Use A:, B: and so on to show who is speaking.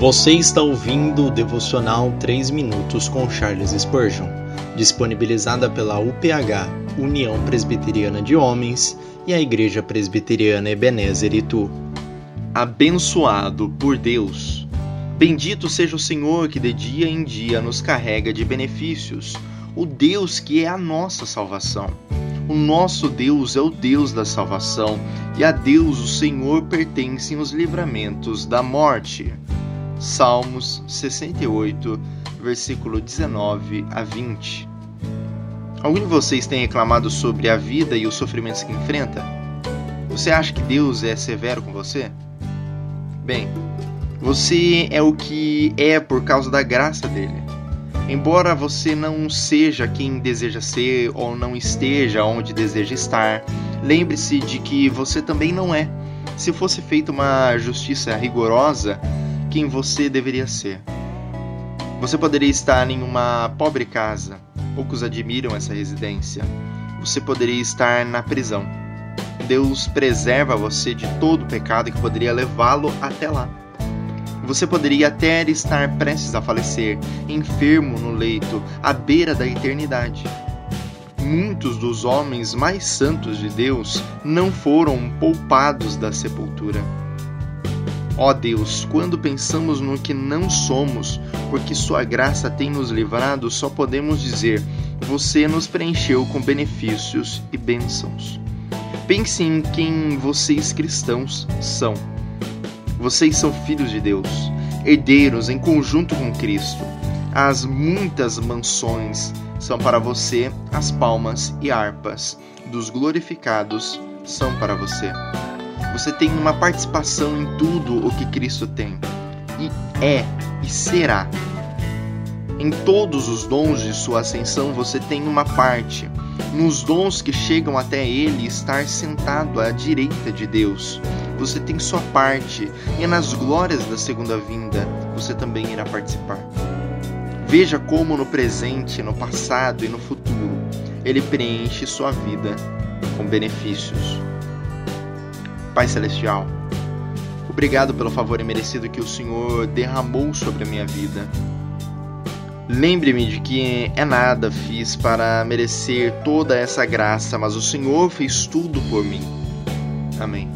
A: Você está ouvindo o devocional 3 minutos com Charles Spurgeon, disponibilizada pela UPH, União Presbiteriana de Homens, e a Igreja Presbiteriana Ebenezer Itu.
B: Abençoado por Deus. Bendito seja o Senhor que de dia em dia nos carrega de benefícios, o Deus que é a nossa salvação. O nosso Deus é o Deus da salvação, e a Deus o Senhor pertencem os livramentos da morte. Salmos 68, versículo 19 a 20. Algum de vocês tem reclamado sobre a vida e os sofrimentos que enfrenta? Você acha que Deus é severo com você? Bem, você é o que é por causa da graça dele. Embora você não seja quem deseja ser ou não esteja onde deseja estar, lembre-se de que você também não é. Se fosse feita uma justiça rigorosa, quem você deveria ser. Você poderia estar em uma pobre casa, poucos admiram essa residência. Você poderia estar na prisão. Deus preserva você de todo o pecado que poderia levá-lo até lá. Você poderia até estar prestes a falecer, enfermo no leito, à beira da eternidade. Muitos dos homens mais santos de Deus não foram poupados da sepultura Ó Deus, quando pensamos no que não somos, porque Sua graça tem nos livrado, só podemos dizer: Você nos preencheu com benefícios e bênçãos. Pense em quem vocês cristãos são. Vocês são filhos de Deus, herdeiros em conjunto com Cristo. As muitas mansões são para você, as palmas e harpas dos glorificados são para você. Você tem uma participação em tudo o que Cristo tem. E é e será. Em todos os dons de sua ascensão você tem uma parte. Nos dons que chegam até ele estar sentado à direita de Deus. Você tem sua parte, e é nas glórias da segunda vinda você também irá participar. Veja como no presente, no passado e no futuro ele preenche sua vida com benefícios. Pai Celestial, obrigado pelo favor imerecido que o Senhor derramou sobre a minha vida. Lembre-me de que é nada fiz para merecer toda essa graça, mas o Senhor fez tudo por mim. Amém.